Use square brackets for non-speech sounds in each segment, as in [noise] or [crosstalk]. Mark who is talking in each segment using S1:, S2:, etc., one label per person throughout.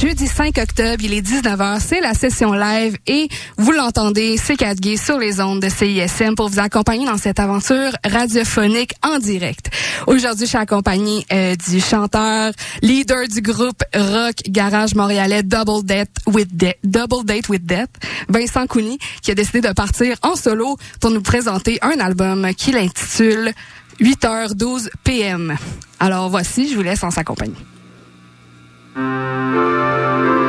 S1: jeudi 5 octobre, il est 19h, c'est la session live et vous l'entendez, c'est 4 Gay sur les ondes de CISM pour vous accompagner dans cette aventure radiophonique en direct. Aujourd'hui, je suis accompagnée euh, du chanteur, leader du groupe rock garage montréalais Double Date with Death, with Death, Vincent Couni, qui a décidé de partir en solo pour nous présenter un album qu'il intitule 8h12 PM. Alors voici, je vous laisse en s'accompagner.
S2: Si je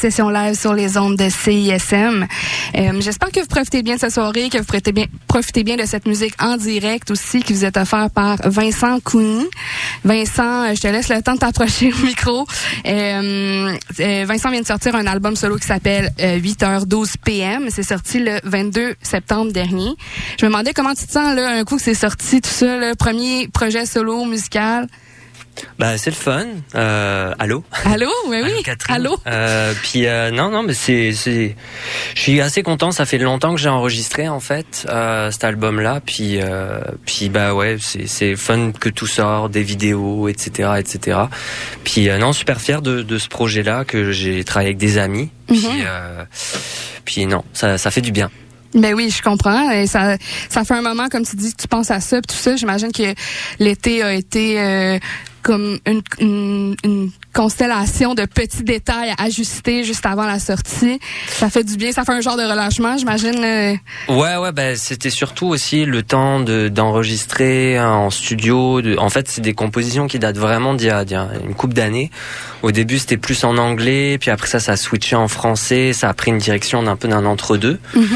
S1: session live sur les ondes de CISM. Euh, J'espère que vous profitez bien de cette soirée, que vous profitez bien, de cette musique en direct aussi qui vous est offerte par Vincent Cougny. Vincent, euh, je te laisse le temps de t'approcher au micro. Euh, Vincent vient de sortir un album solo qui s'appelle euh, 8h12 PM. C'est sorti le 22 septembre dernier. Je me demandais comment tu te sens là, un coup que c'est sorti tout ça, le premier projet solo musical?
S3: Bah c'est le fun. Euh, allô?
S1: Allô, oui, oui.
S3: Allô, Catherine?
S1: Allô?
S3: Euh, puis euh, non non mais c'est c'est je suis assez content. Ça fait longtemps que j'ai enregistré en fait cet album là. Puis puis bah ouais c'est c'est fun que tout sort, des vidéos etc etc. Puis non super fier de de ce projet là que j'ai travaillé avec des amis. Puis
S1: Mhm.
S3: euh, puis non ça ça fait du bien.
S1: Ben oui, je comprends. Et ça, ça fait un moment, comme tu dis, que tu penses à ça, pis tout ça. J'imagine que l'été a été euh, comme une, une, une constellation de petits détails à ajuster juste avant la sortie. Ça fait du bien. Ça fait un genre de relâchement, j'imagine. euh.
S3: Ouais, ouais, bah, c'était surtout aussi le temps de d'enregistrer en studio. De, en fait, c'est des compositions qui datent vraiment d'il y a, une couple d'années. Au début, c'était plus en anglais, puis après ça, ça a switché en français. Ça a pris une direction d'un peu d'un entre-deux.
S1: Mhm.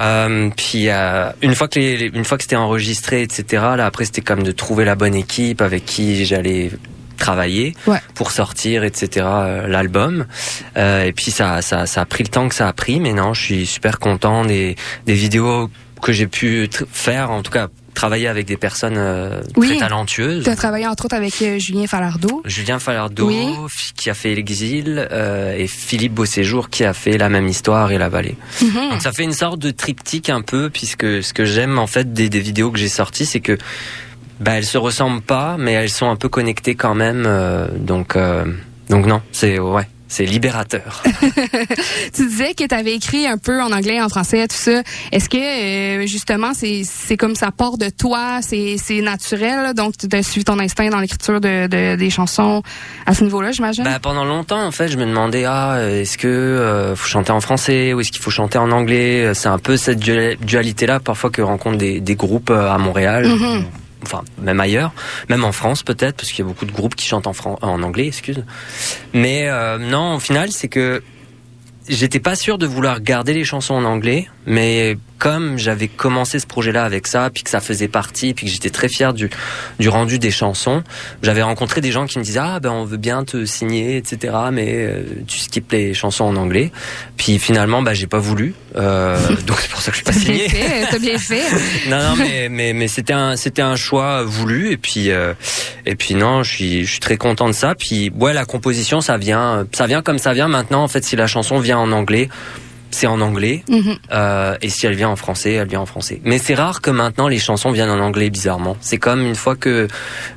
S3: Euh, puis euh, une fois que les, les- une fois que c'était enregistré, etc. Là, après, c'était comme de trouver la bonne équipe avec qui j'allais travailler
S1: Ouais.
S3: pour sortir, etc. euh, L'album. Euh, et puis ça, ça, ça a pris le temps que ça a pris, mais non, je suis super content des, des vidéos que j'ai pu faire, en tout cas travailler avec des personnes euh,
S1: Oui.
S3: très talentueuses.
S1: Tu as travaillé entre autres avec euh, Julien Falardeau.
S3: Julien Falardeau
S1: Oui.
S3: qui a fait l'exil euh, et Philippe Beauséjour qui a fait la même histoire et la vallée.
S1: Mhm.
S3: Donc ça fait une sorte de triptyque un peu puisque ce que j'aime en fait des, des vidéos que j'ai sorties c'est que bah elles se ressemblent pas mais elles sont un peu connectées quand même euh, donc euh, donc non c'est ouais c'est libérateur. [laughs]
S1: Tu disais que tu avais écrit un peu en anglais, en français, tout ça. Est-ce que euh, justement c'est c'est comme ça part de toi, c'est c'est naturel, donc tu as suivi ton instinct dans l'écriture de, de- des chansons à ce niveau-là, j'imagine?
S3: Bah, pendant longtemps, en fait, je me demandais ah, est-ce que euh, faut chanter en français ou est-ce qu'il faut chanter en anglais? C'est un peu cette dualité-là parfois que rencontrent des, des groupes euh, à Montréal.
S1: Mhm.
S3: Enfin, même ailleurs, même en France peut-être, parce qu'il y a beaucoup de groupes qui chantent en, en anglais, excuse. Mais euh, non, au final, c'est que j'étais pas sûr de vouloir garder les chansons en anglais, mais comme j'avais commencé ce projet-là avec ça, puis que ça faisait partie, puis que j'étais très fier du, du rendu des chansons, j'avais rencontré des gens qui me disaient ah ben on veut bien te signer, etc. Mais euh, tu skippes les chansons en anglais. Puis finalement, bah j'ai pas voulu, euh, [laughs] donc c'est pour ça que je suis pas signé.
S1: T'as bien [laughs] fait.
S3: non, non, mais mais, mais c'était un c'était un choix voulu et puis euh, et puis non, je suis je suis très content de ça. Puis ouais, la composition, ça vient ça vient comme ça vient maintenant. En fait, si la chanson vient en anglais, c'est en anglais.
S1: Mhm.
S3: Euh, et si elle vient en français, elle vient en français. Mais c'est rare que maintenant les chansons viennent en anglais bizarrement. C'est comme une fois que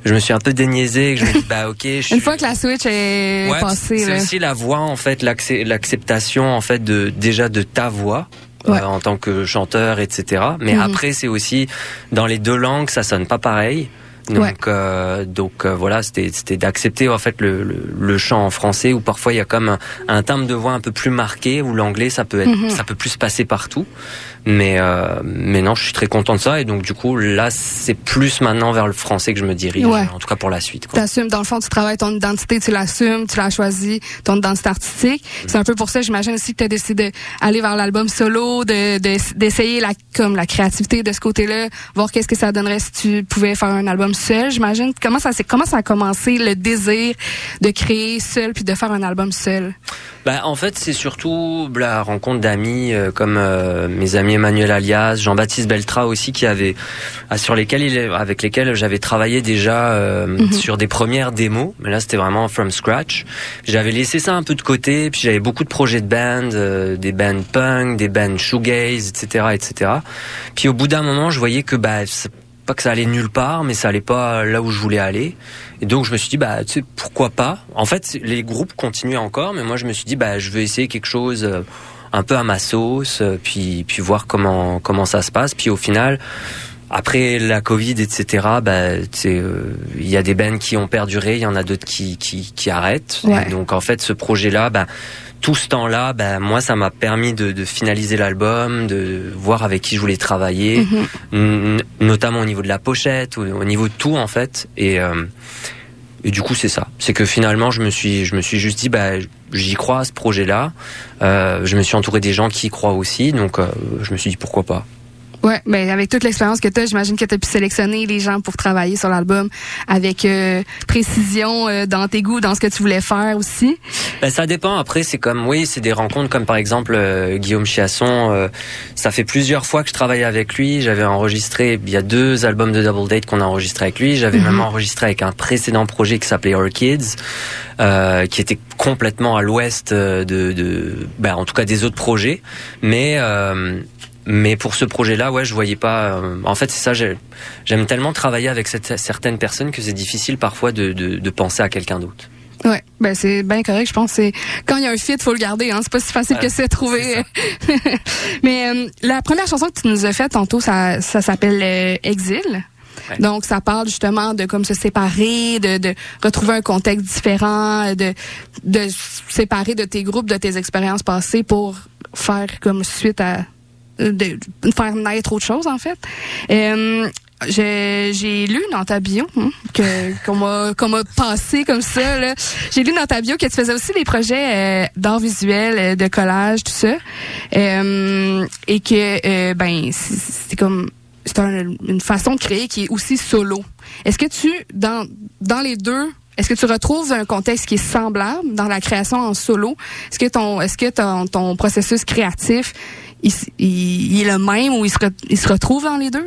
S3: je me suis un peu déniaisé, que je me dis bah ok. Je [laughs] suis...
S1: Une fois que la switch est
S3: Ouais,
S1: passée,
S3: c'est aussi la voix en fait, l'accep- l'acceptation en fait de déjà de ta voix. euh, en tant que chanteur, etc. Mais
S1: Mhm.
S3: après, c'est aussi dans les deux langues, ça sonne pas pareil. Donc, euh, donc euh, voilà, c'était c'était d'accepter en fait le, le, le chant en français où parfois il y a comme un, un timbre de voix un peu plus marqué où l'anglais ça peut être
S1: Mhm.
S3: ça peut plus se passer partout. Mais euh, mais non, je suis très content de ça et donc du coup là c'est plus maintenant vers le français que je me dirige,
S1: Ouais.
S3: en tout cas pour la suite. Quoi.
S1: T'assumes, dans le fond, tu travailles ton identité, tu l'assumes, tu l'as choisi, ton identité artistique. C'est un peu pour ça, j'imagine aussi que tu as décidé d'aller vers l'album solo, de de- d'essayer la comme la créativité de ce côté-là, voir qu'est-ce que ça donnerait si tu pouvais faire un album seul. J'imagine comment ça comment ça a commencé le désir de créer seul puis de faire un album seul?
S3: Bah, en fait, c'est surtout la rencontre d'amis euh, comme euh, mes amis Emmanuel Alias, Jean-Baptiste Beltra aussi, qui avaient, ah, sur lesquels il, avec lesquels j'avais travaillé déjà euh,
S1: Mhm.
S3: sur des premières démos. Mais là, c'était vraiment from scratch. J'avais laissé ça un peu de côté, puis j'avais beaucoup de projets de bands, euh, des bands punk, des bands shoegaze, etc., etc. Puis au bout d'un moment, je voyais que bah pas que ça allait nulle part, mais ça allait pas là où je voulais aller. Et donc je me suis dit bah tu sais pourquoi pas? En fait les groupes continuaient encore, mais moi je me suis dit bah je veux essayer quelque chose euh, un peu à ma sauce, euh, puis puis voir comment comment ça se passe. Puis au final. Après la Covid, etc., bah, euh, il y a des bands qui ont perduré, il y en a d'autres qui, qui, qui arrêtent.
S1: Ouais.
S3: Et donc en fait, ce projet-là, bah, tout ce temps-là, bah, moi, ça m'a permis de, de finaliser l'album, de voir avec qui je voulais travailler, n- notamment au niveau de la pochette, au, au niveau de tout en fait. Et, euh, et du coup, c'est ça. C'est que finalement, je me suis, je me suis juste dit, bah, j'y crois à ce projet-là. Euh, je me suis entouré des gens qui y croient aussi, donc euh, je me suis dit pourquoi pas.
S1: Ouais, ben avec toute l'expérience que tu as, j'imagine que tu as pu sélectionner les gens pour travailler sur l'album avec euh, précision euh, dans tes goûts, dans ce que tu voulais faire aussi.
S3: Ben, ça dépend. Après, c'est comme, oui, c'est des rencontres comme par exemple euh, Guillaume Chiasson. euh, ça fait plusieurs fois que je travaille avec lui. J'avais enregistré, il y a deux albums de Double Date qu'on a enregistré avec lui. J'avais
S1: Mhm.
S3: même enregistré avec un précédent projet qui s'appelait Orchids, euh, qui était complètement à l'ouest euh, de, de ben, en tout cas des autres projets. Mais euh, mais pour ce projet-là, ouais, je voyais pas. euh, en fait, c'est ça. j'ai- J'aime tellement travailler avec cette, certaines personnes que c'est difficile parfois de, de, de penser à quelqu'un d'autre.
S1: Ouais, ben c'est bien correct. Je pense que c'est quand il y a un fit, faut le garder. Hein. C'est pas si facile
S3: Ouais,
S1: que c'est à trouver. [laughs] Mais euh, la première chanson que tu nous as faite tantôt, ça, ça s'appelle euh, Exil.
S3: Ouais.
S1: Donc ça parle justement de comme se séparer, de, de retrouver un contexte différent, de de se séparer de tes groupes, de tes expériences passées pour faire comme suite à de, faire naître autre chose en fait. Euh, j'ai lu dans ta bio hein, que [laughs] qu'on m'a qu'on m'a passé comme ça. J'ai lu dans ta bio que tu faisais aussi des projets euh, d'art visuel, euh, de collage, tout ça, Euh, et que euh, ben c'est comme c'est un- une façon de créer qui est aussi solo. Est-ce que tu dans dans les deux est-ce que tu retrouves un contexte qui est semblable dans la création en solo? Est-ce que ton est-ce que ton, ton processus créatif il, il- il est le même ou il se, il se retrouve dans les deux?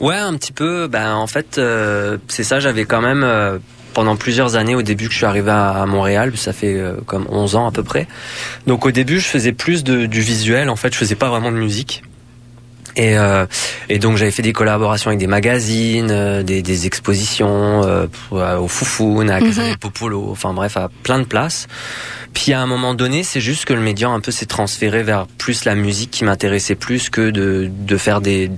S3: Ouais, un petit peu. Ben en fait, euh, c'est ça. J'avais quand même euh, pendant plusieurs années au début que je suis arrivé à, à Montréal, ça fait euh, comme 11 ans à peu près. Donc au début, je faisais plus de, du visuel. En fait, je faisais pas vraiment de musique. Et, euh, et donc j'avais fait des collaborations avec des magazines, euh, des, des expositions euh, au Foufoun, à Casa
S1: Mhm.
S3: del Popolo, enfin bref, à plein de places. Puis à un moment donné, c'est juste que le média un peu s'est transféré vers plus la musique qui m'intéressait plus que de, de faire des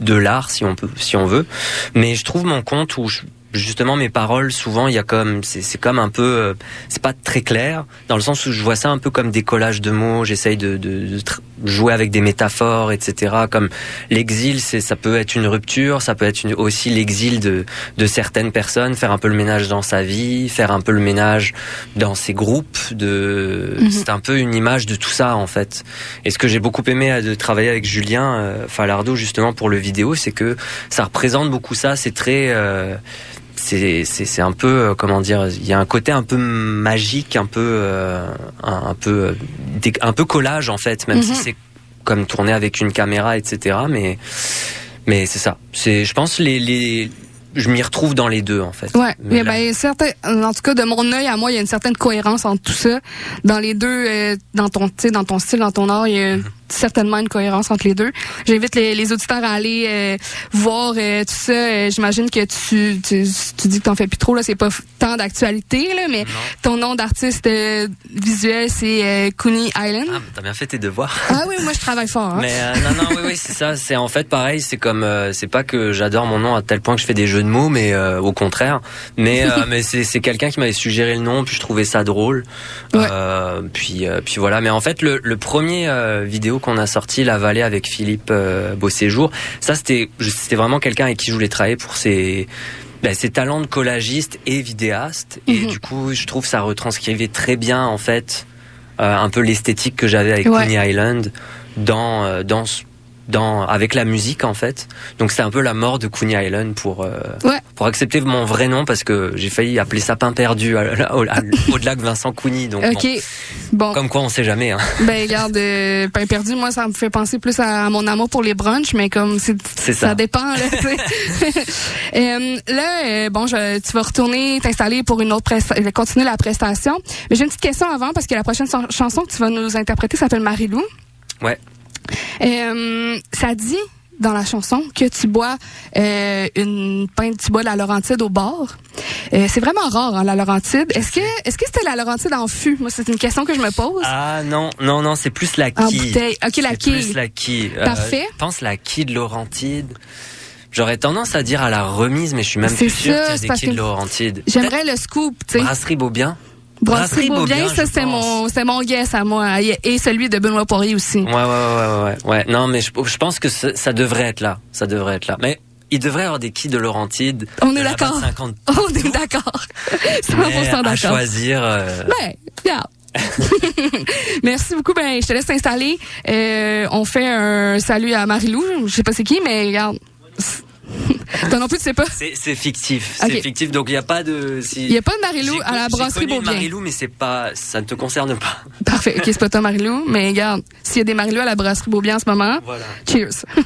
S3: de l'art si on peut si on veut. Mais je trouve mon compte où je, justement mes paroles souvent il y a comme c'est c'est comme un peu euh, c'est pas très clair dans le sens où je vois ça un peu comme des collages de mots j'essaye de, de, de jouer avec des métaphores etc comme l'exil c'est ça peut être une rupture ça peut être une, aussi l'exil de de certaines personnes faire un peu le ménage dans sa vie faire un peu le ménage dans ses groupes de
S1: Mhm.
S3: c'est un peu une image de tout ça en fait et ce que j'ai beaucoup aimé euh, de travailler avec Julien euh, Falardeau justement pour le vidéo c'est que ça représente beaucoup ça c'est très euh, c'est c'est c'est un peu euh, comment dire il y a un côté un peu magique un peu euh, un, un peu euh, un peu collage en fait même si
S1: Mhm.
S3: c'est comme tourner avec une caméra etc mais mais c'est ça c'est je pense les les je m'y retrouve dans les deux en fait
S1: Ouais,
S3: Mais là-
S1: ben certain, en tout cas de mon œil à moi, il y a une certaine cohérence entre tout ça. Dans les deux, euh, dans ton, dans ton style, dans ton art, il y a
S3: Mhm.
S1: Certainement une cohérence entre les deux. J'invite les, les auditeurs à aller euh, voir euh, tout ça. Euh, J'imagine que tu, tu, tu dis que t'en fais plus trop là, c'est pas tant d'actualité là, mais
S3: Non.
S1: ton nom d'artiste euh, visuel c'est Cooney Island.
S3: ah, t'as bien fait tes devoirs
S1: Ah oui, moi je travaille fort. Hein.
S3: Mais non, non, oui, oui, c'est ça. C'est en fait pareil. C'est comme, c'est pas que j'adore mon nom à tel point que je fais des jeux de mots, mais au contraire. Mais [laughs] mais c'est quelqu'un qui m'avait suggéré le nom, puis je trouvais ça drôle.
S1: Ouais.
S3: Puis puis voilà. Mais en fait, le, le premier euh, vidéo qu'on a sorti, La Vallée avec Philippe euh, Beauséjour, ça c'était vraiment quelqu'un avec qui je voulais travailler pour ses ben, ses talents de collagiste et vidéaste. Et
S1: Mhm.
S3: du coup, je trouve ça retranscrivait très bien en fait euh, un peu l'esthétique que j'avais avec
S1: Ouais.
S3: Coney Island dans euh, dans ce- dans avec la musique en fait. Donc c'est un peu la mort de Coney Island pour euh,
S1: Ouais.
S3: pour accepter mon vrai nom parce que j'ai failli appeler ça pain perdu [laughs] au-delà que Vincent Cooney. Donc
S1: Ok, bon.
S3: bon, comme quoi on sait jamais. Hein.
S1: Ben regarde, euh, pain perdu, moi ça me fait penser plus à, mon amour pour les brunchs, mais comme c'est ça.
S3: ça.
S1: dépend là. [laughs] Euh, là, euh, bon, je, tu vas retourner t'installer pour une autre continuer la prestation. Mais j'ai une petite question avant parce que la prochaine chan- chanson que tu vas nous interpréter s'appelle Marilou.
S3: Ouais.
S1: Euh, ça dit dans la chanson que tu bois euh, une pinte, tu bois de la Laurentide au bord. Euh, c'est vraiment rare, hein, la Laurentide. Est-ce que, est-ce que c'était la Laurentide en fût? Moi, c'est une question que je me pose.
S3: Ah non non non c'est plus la
S1: en
S3: quille.
S1: bouteille. Ok, la quille.
S3: plus la quille.
S1: Parfait.
S3: je pense la quille de Laurentide. J'aurais tendance à dire à la remise, mais je suis même plus sûr qu'il y a
S1: c'est
S3: des quilles de Laurentide.
S1: J'aimerais le scoop, tu sais.
S3: Brasserie Beaubien.
S1: Brasserie Beaubien, ça c'est mon, c'est mon guess à moi et celui de Benoît Poirier aussi.
S3: Ouais, ouais, ouais, ouais, ouais. Non, mais je, je pense que ça, devrait être là. Ça devrait être là. Mais il devrait y avoir des quilles de Laurentide.
S1: On est d'accord.
S3: base 50. [laughs]
S1: On est d'accord. [laughs] 100%
S3: Mais à
S1: d'accord.
S3: choisir. euh,
S1: Ben. [laughs] Merci beaucoup. Ben, je te laisse t'installer. Euh, on fait un salut à Marilou. Je sais pas c'est qui, mais regarde. [laughs] Toi non plus, tu sais pas.
S3: C'est fictif, c'est fictif. Donc il n'y a pas de. Si,
S1: Il y a pas de Marilou à la brasserie Beaubien.
S3: Marilou, mais c'est pas, ça ne te concerne pas. [laughs]
S1: Parfait. Ok, c'est pas toi Marilou, mais regarde, s'il y a des Marilou à la brasserie Beaubien en ce moment,
S3: Voilà.
S1: cheers. [laughs]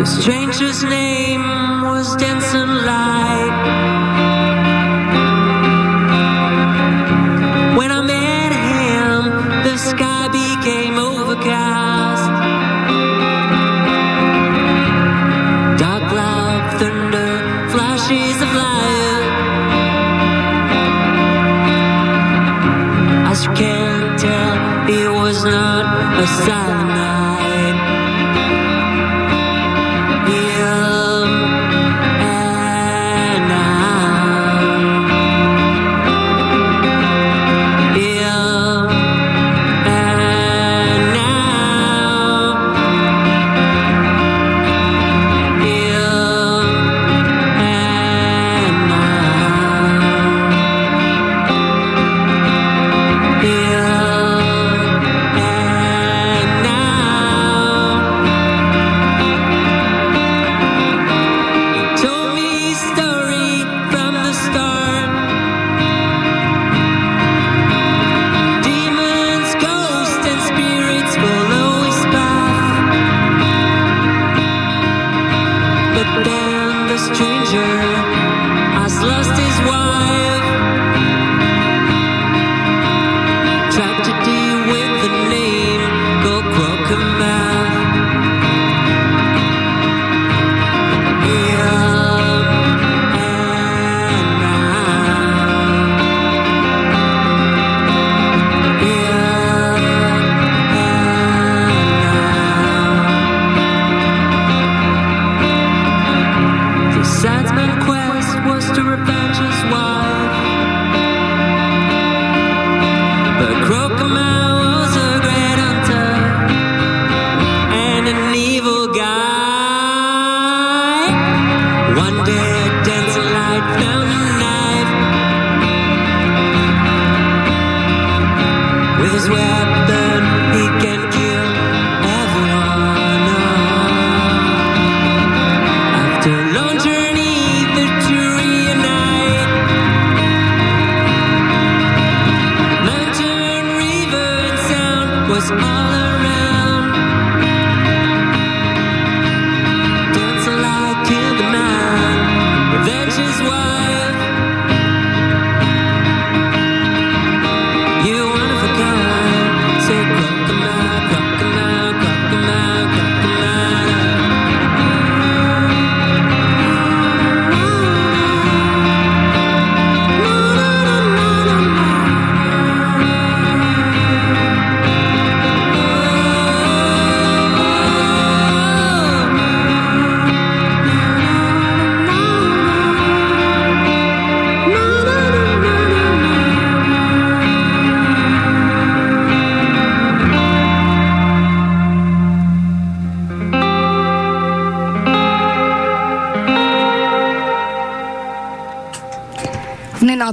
S2: The stranger's name was Denson Light. When I met him, the sky became overcast. Dark cloud, thunder, flashes of light. As you can tell, it was not a silent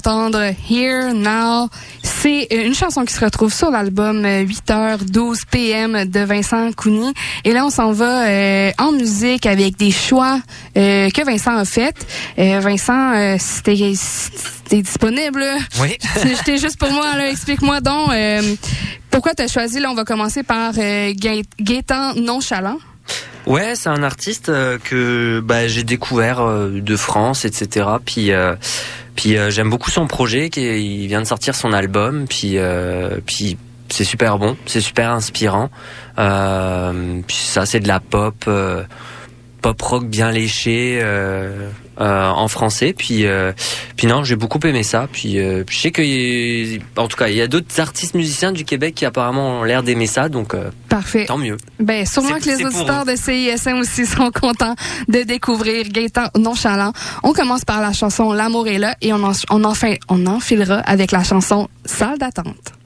S1: d'entendre Here Now. C'est une chanson qui se retrouve sur l'album 8h12 PM de Vincent Cougny. Et là, on s'en va euh, en musique avec des choix euh, que Vincent a fait. Euh, Vincent, euh, si t'es si t'es disponible,
S3: Oui. [laughs]
S1: j'étais juste pour moi. là. Explique-moi donc euh, pourquoi tu as choisi. Là, on va commencer par euh, Gaé- Gaétan Nonchalant.
S3: Ouais, c'est un artiste euh, que bah, j'ai découvert euh, de France, etc. Puis, euh, puis euh, j'aime beaucoup son projet. Qui il vient de sortir son album. Puis, euh, puis c'est super bon, c'est super inspirant. Euh, puis ça, c'est de la pop, pop rock bien léché euh, euh, en français. Puis, euh, puis non, j'ai beaucoup aimé ça. Puis, euh, je sais que, en tout cas, il y a d'autres artistes musiciens du Québec qui apparemment ont l'air d'aimer ça. Donc, euh,
S1: Parfait.
S3: tant mieux.
S1: Ben, sûrement que les auditeurs de CISM aussi [laughs] sont contents de découvrir Gaëtan Nonchalant. On commence par la chanson L'amour est là et on, en, on, enfin, on enfilera avec la chanson Salle d'attente.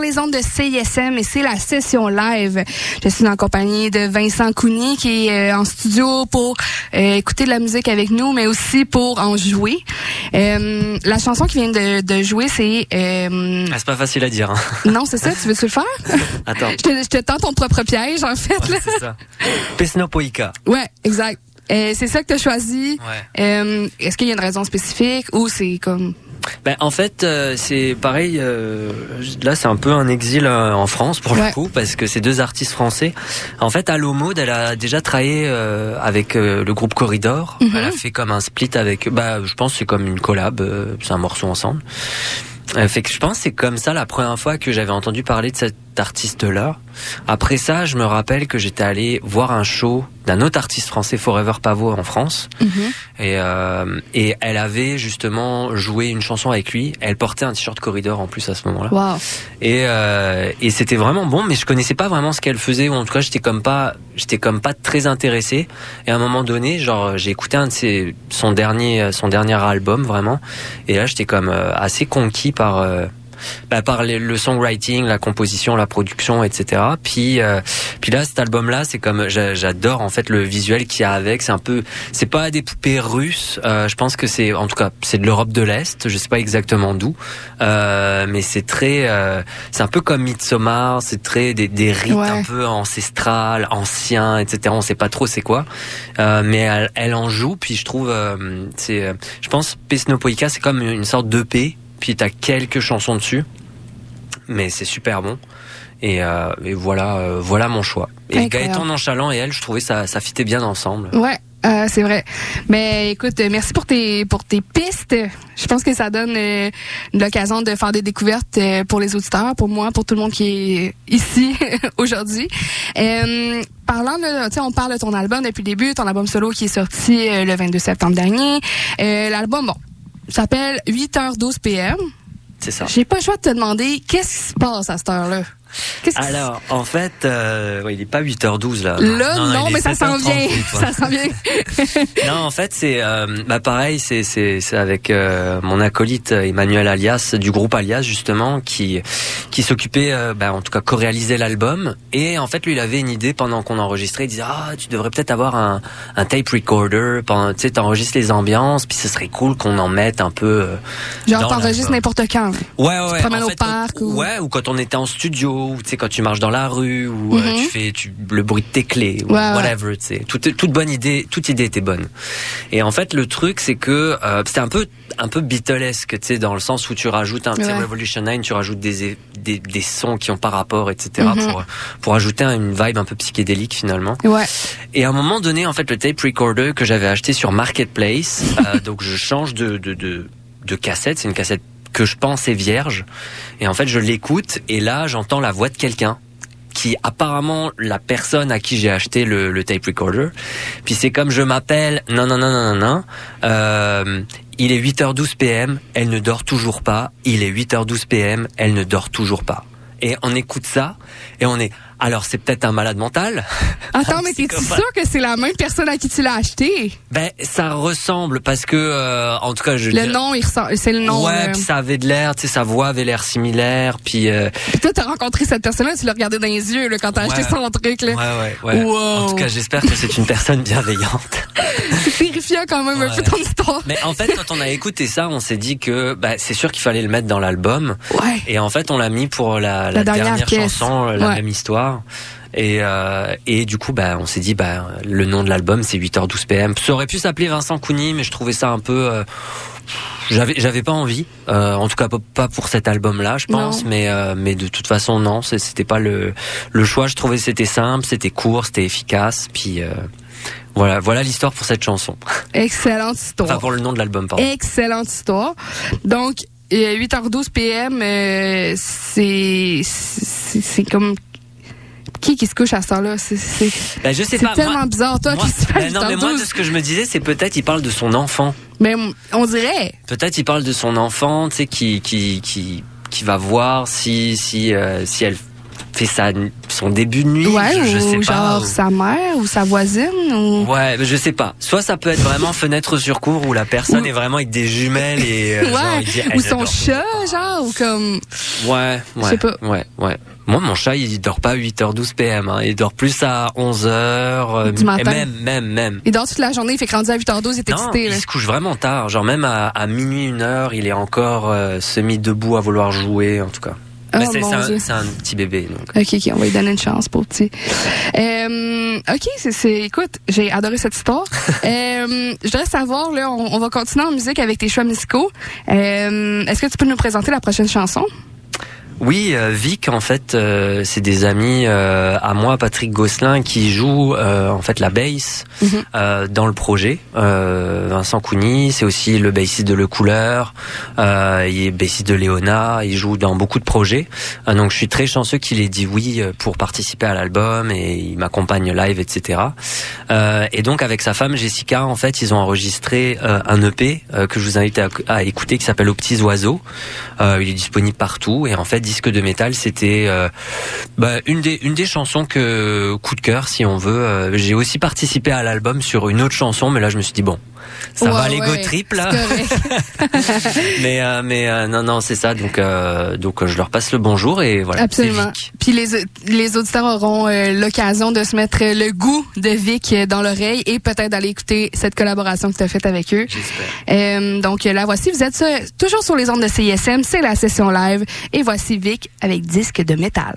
S1: Sur les ondes de CISM et c'est la session live. Je suis en compagnie de Vincent Cougny qui est euh, en studio pour euh, écouter de la musique avec nous, mais aussi pour en jouer. Euh, la chanson qui vient de, de jouer, c'est...
S3: Ah, c'est pas facile à dire. hein. [laughs]
S1: non, c'est ça, tu veux-tu le faire? [laughs]
S3: Attends.
S1: je, te, je te tends ton propre piège, en fait.
S3: Ouais, c'est ça. Pesnopoïka.
S1: Ouais, exact. C'est ça que tu as choisi.
S3: Ouais.
S1: Est-ce qu'il y a une raison spécifique ou c'est comme...
S3: Ben, en fait, euh, c'est pareil. euh, là, c'est un peu un exil euh, en France pour
S1: Ouais.
S3: le coup, parce que c'est deux artistes français. En fait, Allo Mode, elle a déjà travaillé euh, avec euh, le groupe Corridor.
S1: Mhm.
S3: Elle a fait comme un split avec. Bah, je pense que c'est comme une collab. euh, c'est un morceau ensemble. Fait que je pense que c'est comme ça la première fois que j'avais entendu parler de cet artiste-là. Après ça, je me rappelle que j'étais allé voir un show d'un autre artiste français, Forever Pavot, en France. Et, euh, et elle avait justement joué une chanson avec lui. Elle portait un t-shirt Corridor en plus à ce moment-là.
S1: Wow.
S3: Et, euh, et c'était vraiment bon, mais je connaissais pas vraiment ce qu'elle faisait. Ou en tout cas, j'étais comme pas, j'étais comme pas très intéressé. Et à un moment donné, genre, j'ai écouté un de ses, son dernier, son dernier album vraiment. Et là, j'étais comme euh, assez conquis par. euh, bah, par les- le songwriting, la composition, la production, etc. Puis, euh, puis là, cet album-là, c'est comme j'a- j'adore en fait le visuel qu'il y a avec. C'est un peu, c'est pas des poupées russes. euh, je pense que c'est, en tout cas, c'est de l'Europe de l'Est. Je sais pas exactement d'où, euh, mais c'est très, euh, c'est un peu comme Midsommar. C'est très des, des rites
S1: Ouais.
S3: un peu ancestrales, anciens, etc. On sait pas trop c'est quoi, euh, mais elle, elle en joue. Puis je trouve, euh, c'est, je pense, Pesnopoïka, c'est comme une sorte d'EP. Puis t'as quelques chansons dessus, mais c'est super bon. Et, euh, et voilà, euh, voilà mon choix. Et. Gaëtan Nonchalant et elle, je trouvais ça, ça fitait bien ensemble.
S1: Ouais, euh, c'est vrai. Mais écoute, merci pour tes pour tes pistes. Je pense que ça donne euh, l'occasion de faire des découvertes euh, pour les auditeurs, pour moi, pour tout le monde qui est ici [laughs] aujourd'hui. Parlant de, tu sais, on parle de ton album depuis le début, ton album solo qui est sorti le 22 septembre dernier. L'album, bon, s'appelle 8h12 PM.
S3: C'est ça.
S1: J'ai pas le choix de te demander qu'est-ce qui se passe à cette heure-là.
S3: Alors, en fait, euh, il est pas 8h12 là.
S1: Là, non, mais ça s'en
S3: 7h38,
S1: vient. Ça s'en vient. [laughs]
S3: Non, en fait, c'est euh, bah pareil, c'est avec euh, mon acolyte euh, Emmanuel Alias du groupe Alias justement qui qui s'occupait bah, en tout cas co-réaliser l'album et en fait lui il avait une idée pendant qu'on enregistrait, il disait ah tu devrais peut-être avoir un un tape recorder tu sais t'enregistres les ambiances puis ce serait cool qu'on en mette un peu
S1: Genre, t'enregistres n'importe quand.
S3: Ouais, ouais, ouais.
S1: promènes
S3: En
S1: au parc ou-
S3: Ouais, ou quand on était en studio, ou tu sais, quand tu marches dans la rue, ou euh,
S1: Mhm.
S3: tu fais tu, le bruit de tes clés, ou
S1: Ouais,
S3: whatever, tu sais. Toute, toute bonne idée, toute idée était bonne. Et en fait, le truc, c'est que euh, c'était un peu, un peu Beatlesque, tu sais, dans le sens où tu rajoutes un,
S1: Ouais.
S3: Revolution 9, tu rajoutes des, des, des sons qui ont pas rapport, etc.,
S1: Mhm.
S3: pour, pour ajouter une vibe un peu psychédélique finalement.
S1: Ouais.
S3: Et à un moment donné, en fait, le tape recorder que j'avais acheté sur Marketplace, euh, [laughs] donc je change de, de, de, de cassette, c'est une cassette que je pense est vierge, et en fait je l'écoute, et là j'entends la voix de quelqu'un qui apparemment la personne à qui j'ai acheté le, le tape recorder. Puis c'est comme je m'appelle, non non non non non non. Euh, il est 8h12 PM, elle ne dort toujours pas. Il est 8h12 PM, elle ne dort toujours pas. Et on écoute ça et on est. Alors c'est peut-être un malade mental. [laughs]
S1: Attends, mais t'es-tu
S3: psychopathe.
S1: sûr que c'est la même personne à qui tu l'as acheté?
S3: Ben ça ressemble parce que euh, en tout cas je.
S1: Le nom, il ressemble, c'est le nom.
S3: Ouais,
S1: là.
S3: puis ça avait de l'air, tu sais, sa voix avait l'air similaire, puis euh,
S1: Puis toi, t'as rencontré cette personne-là, tu l'as regardé dans les yeux, là, quand t'as
S3: Ouais.
S1: acheté son truc, là.
S3: ouais, ouais, ouais.
S1: Wow.
S3: En tout cas, j'espère que c'est une personne bienveillante. [laughs]
S1: C'est terrifiant quand même, un
S3: Ouais.
S1: peu ton histoire.
S3: Mais en fait, quand on a écouté ça, on s'est dit que bah, c'est sûr qu'il fallait le mettre dans l'album.
S1: Ouais.
S3: Et en fait, on l'a mis pour la, la
S1: La dernière
S3: dernière, chanson, la même histoire. Et, euh, et du coup, bah, on s'est dit, bah, le nom de l'album, c'est 8h12 PM. Ça aurait pu s'appeler Vincent Cougny, mais je trouvais ça un peu... euh, j'avais j'avais pas envie euh, en tout cas pas- pour cet album là je pense
S1: Non.
S3: mais euh, mais de toute façon non c'était pas le le choix je trouvais que c'était simple c'était court c'était efficace puis Voilà, voilà l'histoire pour cette chanson.
S1: Excellente [laughs] histoire.
S3: Enfin, pour le nom de l'album, pardon.
S1: Excellente histoire. Donc, euh, 8h12 PM, euh, c'est comme qui qui se couche à ce temps-là? C'est
S3: Ben, je sais
S1: c'est
S3: pas.
S1: tellement
S3: moi-
S1: bizarre toi
S3: moi-
S1: qui se
S3: ben non, mais moi, de
S1: 8h12.
S3: ce que je me disais, c'est peut-être il parle de son enfant.
S1: Mais on dirait.
S3: Peut-être il parle de son enfant, tu sais, qui, qui, qui, qui va voir si, si, euh, si elle fait sa, son début de nuit.
S1: Ouais,
S3: je, je
S1: ou
S3: sais pas.
S1: genre
S3: ou-
S1: sa mère ou sa voisine ou
S3: Ouais, je sais pas. Soit ça peut être vraiment fenêtre sur cour où la personne
S1: Ou-
S3: est vraiment avec des jumelles et euh,
S1: ouais,
S3: dit,
S1: ou son chat genre ou comme
S3: Ouais, ouais.
S1: sais pas.
S3: Ouais, ouais. Moi, mon chat, il dort pas à 8h12 PM. Hein. Il dort plus à 11h. euh,
S1: Du matin.
S3: et même, même, même.
S1: il dort toute la journée, il fait rendu à 8h12, il est
S3: Non,
S1: excité là.
S3: il se couche vraiment tard. Genre même à, à minuit, une heure, il est encore euh, semi debout à vouloir jouer, en tout cas.
S1: Oh
S3: c'est un,
S1: Dieu.
S3: c'est un petit bébé, donc.
S1: Ok, ok, on va lui donner une chance, pour petit. Euh, ok, c'est, c'est, écoute, j'ai adoré cette histoire. [laughs] euh, je voudrais savoir, là, on, on va continuer en musique avec tes choix musicaux. Euh, est-ce que tu peux nous présenter la prochaine chanson?
S3: Oui, euh, Vic, en fait, euh, c'est des amis euh, à moi, Patrick Gosselin, qui joue euh, en fait la bass
S1: Mhm.
S3: euh, dans le projet. Euh, Vincent Cougny, c'est aussi le bassiste de Le Couleur, euh, il est bassiste de Léona, il joue dans beaucoup de projets. Euh, donc je suis très chanceux qu'il ait dit oui pour participer à l'album et il m'accompagne live, etc. Euh, et donc avec sa femme Jessica, en fait, ils ont enregistré euh, un EP euh, que je vous invite à, à écouter qui s'appelle Aux petits oiseaux. Euh, il est disponible partout et en fait disque de métal c'était euh, bah, une des une des chansons que coup de cœur si on veut. Euh, J'ai aussi participé à l'album sur une autre chanson mais là je me suis dit bon ça
S1: Ouais,
S3: va l'ego
S1: ouais,
S3: trip là. [laughs] mais euh, mais euh, non non c'est ça donc euh, donc je leur passe le bonjour et voilà.
S1: Absolument. Puis les, les auditeurs auront l'occasion de se mettre le goût de Vic dans l'oreille et peut-être d'aller écouter cette collaboration que tu as faite avec eux.
S3: J'espère.
S1: Donc là, voici, vous êtes toujours sur les ondes de CISM, c'est la session live. Et voici Vic avec disque de métal.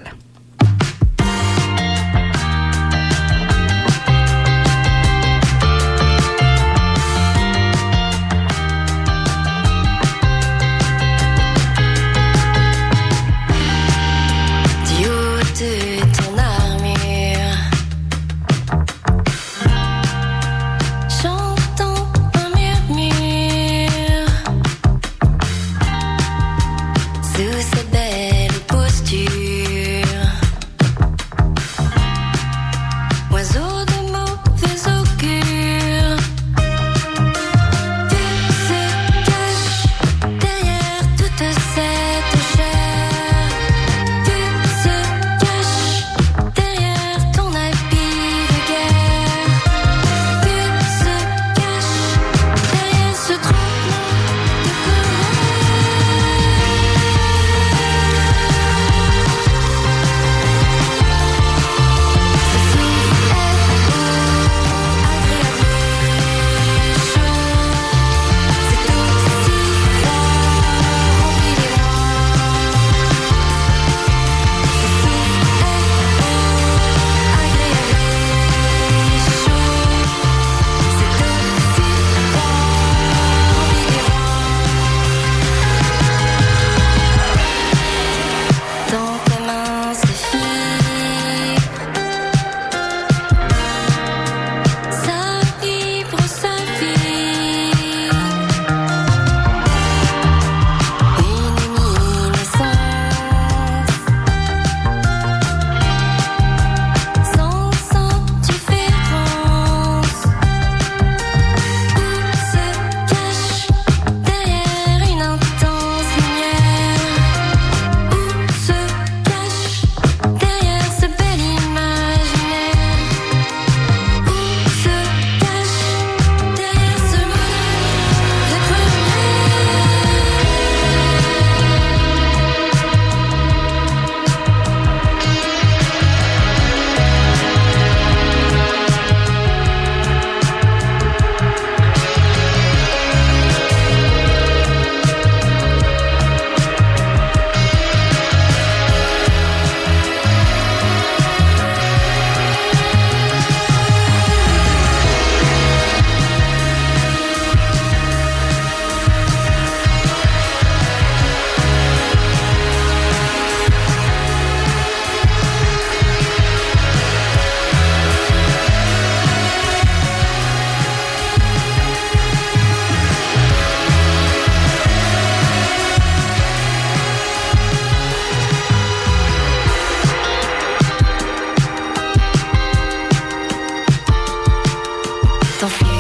S1: of.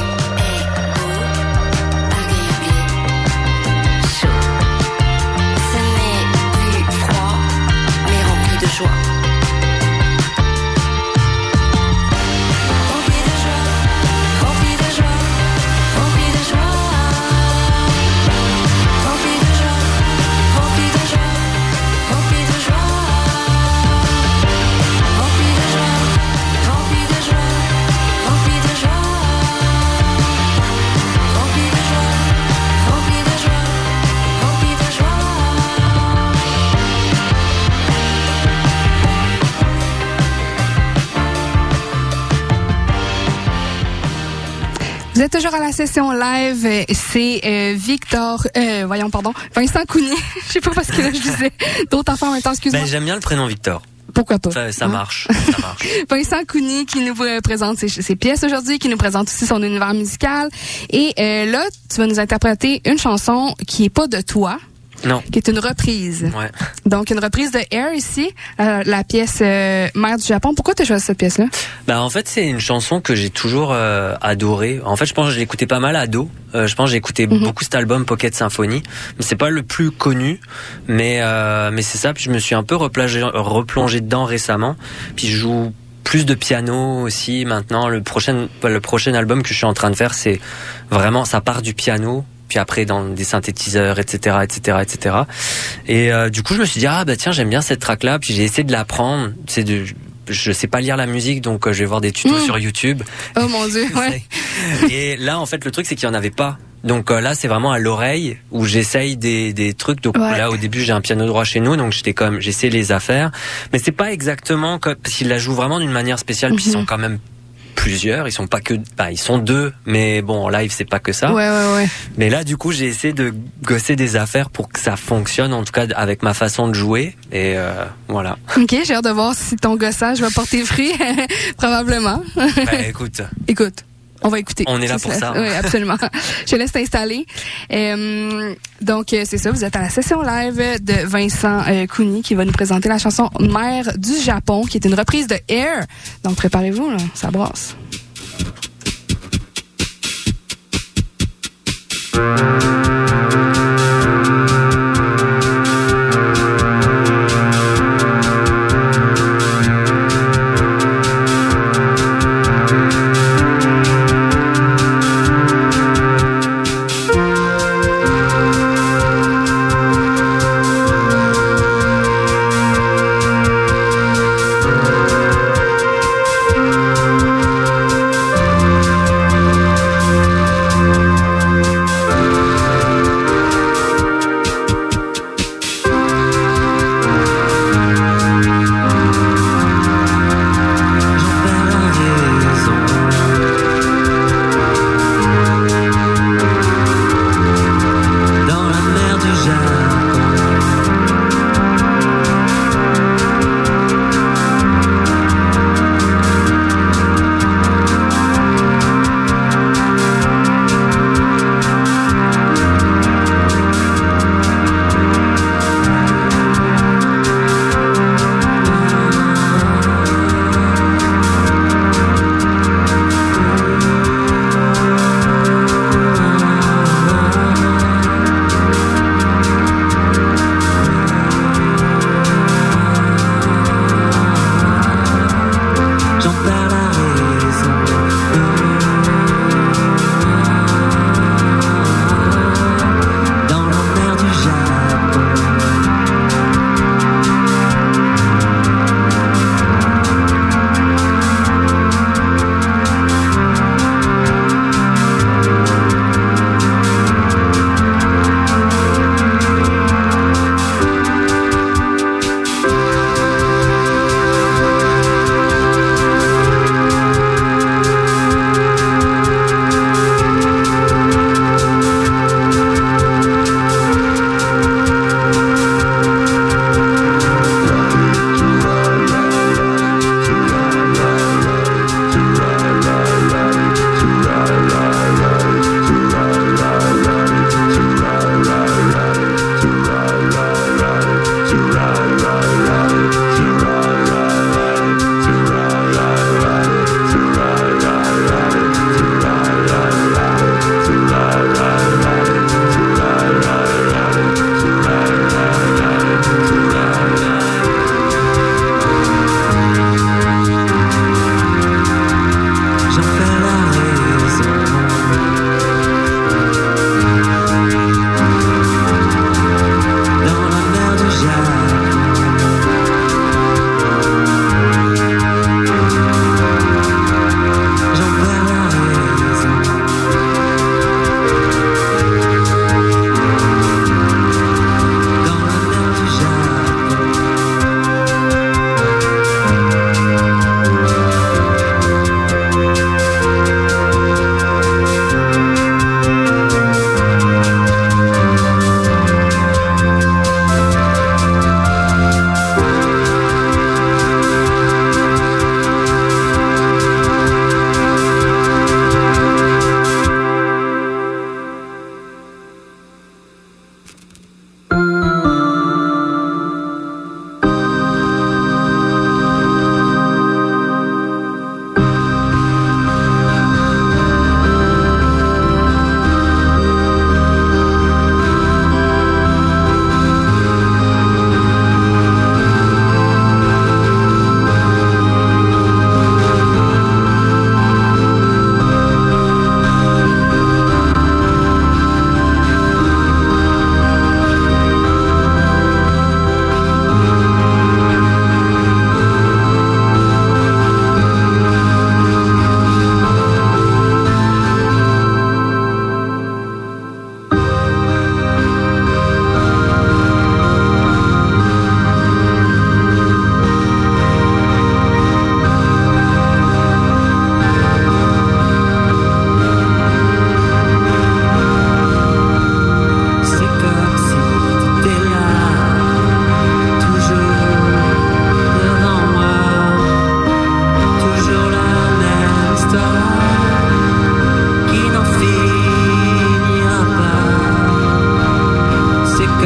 S1: Toujours à la session live. euh, C'est euh, Victor, euh, voyons, pardon, Vincent Cougny. [laughs] Je sais pas parce que là, je disais d'autres enfants en même temps, excuse-moi.
S3: Ben, j'aime bien le prénom Victor.
S1: Pourquoi pas?
S3: Ça, ça
S1: Hein?
S3: marche. Ça marche. [laughs]
S1: Vincent Cougny qui nous euh, présente ses, ses pièces aujourd'hui, qui nous présente aussi son univers musical. Et euh, là, tu vas nous interpréter une chanson qui est pas de toi,
S3: Non.
S1: qui est une reprise.
S3: Ouais.
S1: Donc, une reprise de Air ici, euh, la pièce euh, Mère du Japon. Pourquoi tu as choisi cette pièce-là?
S3: Bah en fait c'est une chanson que j'ai toujours euh, adorée. En fait je pense que je l'écoutais pas mal ado. Euh, je pense que j'ai écouté
S1: Mhm.
S3: beaucoup cet album Pocket Symphony. Mais c'est pas le plus connu, mais euh, mais c'est ça. Puis je me suis un peu replongé, replongé dedans récemment. Puis je joue plus de piano aussi maintenant. Le prochain le prochain album que je suis en train de faire c'est vraiment ça part du piano. Puis après dans des synthétiseurs, etc., etc., etc. Et euh, du coup, je me suis dit ah bah tiens j'aime bien cette track là. Puis j'ai essayé de l'apprendre. C'est de je sais pas lire la musique, donc euh, je vais voir des tutos
S1: Mm.
S3: sur YouTube.
S1: Oh mon [laughs] Dieu, ouais.
S3: Et là, en fait, le truc, c'est qu'il y en avait pas. Donc euh, là, c'est vraiment à l'oreille où j'essaye des, des trucs. Donc
S1: Ouais.
S3: là, au début, j'ai un piano droit chez nous, donc j'étais comme j'essaie les affaires, mais c'est pas exactement comme qu'ils la jouent vraiment d'une manière spéciale. Puis ils
S1: Mhm.
S3: sont quand même plusieurs. Ils sont pas que, bah, ils sont deux, mais bon, en live, c'est pas que ça.
S1: Ouais, ouais, ouais.
S3: Mais là, du coup, j'ai essayé de gosser des affaires pour que ça fonctionne, en tout cas avec ma façon de jouer. Et euh, voilà.
S1: OK, j'ai hâte de voir si ton gossage va porter fruit. [laughs] Probablement.
S3: bah, écoute,
S1: Écoute, on va écouter.
S3: On est là pour ça.
S1: Oui, absolument. [laughs] Je te laisse t'installer. Euh, donc, euh, c'est ça, vous êtes à la session live de Vincent euh, qui va nous présenter la chanson Mère du Japon, qui est une reprise de Air. Donc, préparez-vous, là, ça brasse.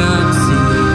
S4: I can see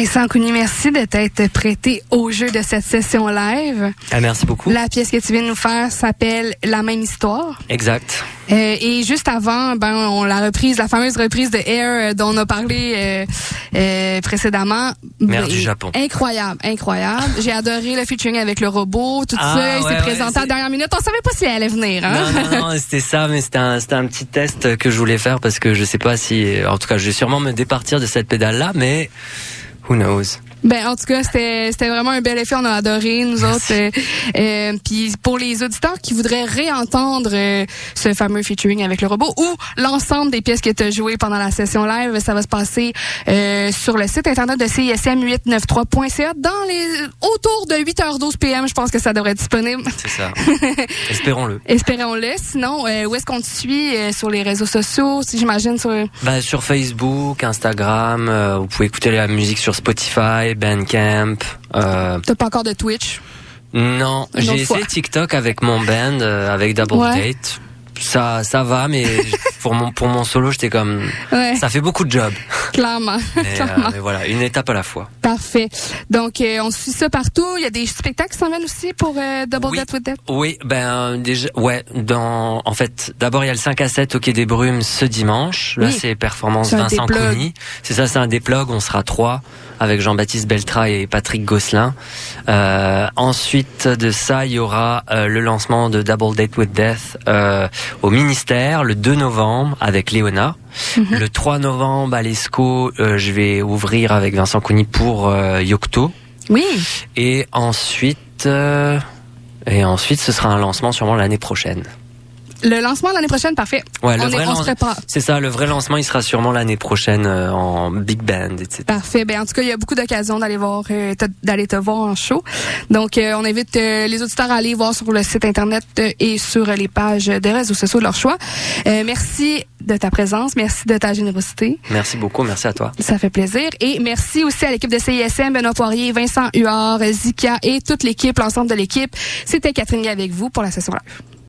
S1: Vincent Cougny, merci de t'être prêté au jeu de cette session live.
S3: Ah, merci beaucoup.
S1: La pièce que tu viens de nous faire s'appelle La même histoire.
S3: Exact.
S1: Euh, et juste avant, ben, on l'a reprise, la fameuse reprise de Air euh, dont on a parlé euh, euh, précédemment.
S3: Mère du Japon.
S1: Incroyable, incroyable. J'ai adoré le featuring avec le robot, tout
S3: Ah,
S1: ça. Il
S3: ouais,
S1: s'est
S3: ouais,
S1: présenté à la dernière minute. On savait pas si elle allait venir. Hein?
S3: Non, non, non, c'était ça, mais c'était un, c'était un petit test que je voulais faire parce que je sais pas si, en tout cas, je vais sûrement me départir de cette pédale-là, mais who knows.
S1: Ben en tout cas, c'était c'était vraiment un bel effet. On a adoré nous autres. Euh, euh, Puis pour les auditeurs qui voudraient réentendre euh, ce fameux featuring avec le robot ou l'ensemble des pièces que tu as jouées pendant la session live, ça va se passer euh, sur le site internet de CISM893.ca dans les autour de 8h12 PM. Je pense que ça devrait être disponible.
S3: C'est ça. [laughs] Espérons-le.
S1: Espérons-le. Sinon, euh, où est-ce qu'on te suit sur les réseaux sociaux? Si j'imagine sur
S3: Bah, sur Facebook, Instagram, euh, vous pouvez écouter la musique sur Spotify, Bandcamp. Euh,
S1: t'as pas encore de Twitch?
S3: non, j'ai
S1: fois.
S3: essayé TikTok avec mon band, euh, avec Double
S1: Ouais.
S3: Date. Ça, ça va, mais [laughs] pour mon pour mon solo, j'étais comme,
S1: Ouais,
S3: ça fait beaucoup de job.
S1: clairement, [laughs]
S3: Mais, euh,
S1: clairement.
S3: mais voilà, une étape à la fois.
S1: Parfait. Donc, euh, on suit ça partout. Il y a des spectacles qui s'en viennent aussi pour euh, Double
S3: Oui.
S1: Death with Death?
S3: Oui, ben déjà, ouais. Dans, en fait, d'abord il y a le 5 à 7 au Quai des Brumes ce dimanche. Là,
S1: Oui.
S3: c'est performance Vincent. Cougny. C'est ça, c'est un déplog. On sera trois avec Jean-Baptiste Beltra et Patrick Gosselin. Euh, ensuite de ça, il y aura euh, le lancement de Double Date with Death euh, au ministère le 2 novembre avec Léona.
S1: Mhm.
S3: Le 3 novembre à l'ESCO, euh, je vais ouvrir avec Vincent Cougny pour euh, Yocto.
S1: Oui.
S3: Et ensuite, euh, et ensuite, ce sera un lancement sûrement l'année prochaine.
S1: Le lancement l'année prochaine, parfait.
S3: Ouais, le
S1: on,
S3: vrai
S1: est, on se prépare.
S3: C'est ça, le vrai lancement, il sera sûrement l'année prochaine euh, en big band, etc.
S1: Parfait. Ben, en tout cas, il y a beaucoup d'occasions d'aller voir, euh, d'aller te voir en show. Donc, euh, on invite euh, les auditeurs à aller voir sur le site internet euh, et sur les pages des réseaux sociaux de leur choix. Euh, merci de ta présence. Merci de ta générosité.
S3: Merci beaucoup, merci à toi.
S1: Ça fait plaisir. Et merci aussi à l'équipe de CISM, Benoît Poirier, Vincent Huard, Zika et toute l'équipe, l'ensemble de l'équipe. C'était Catherine avec vous pour la session live.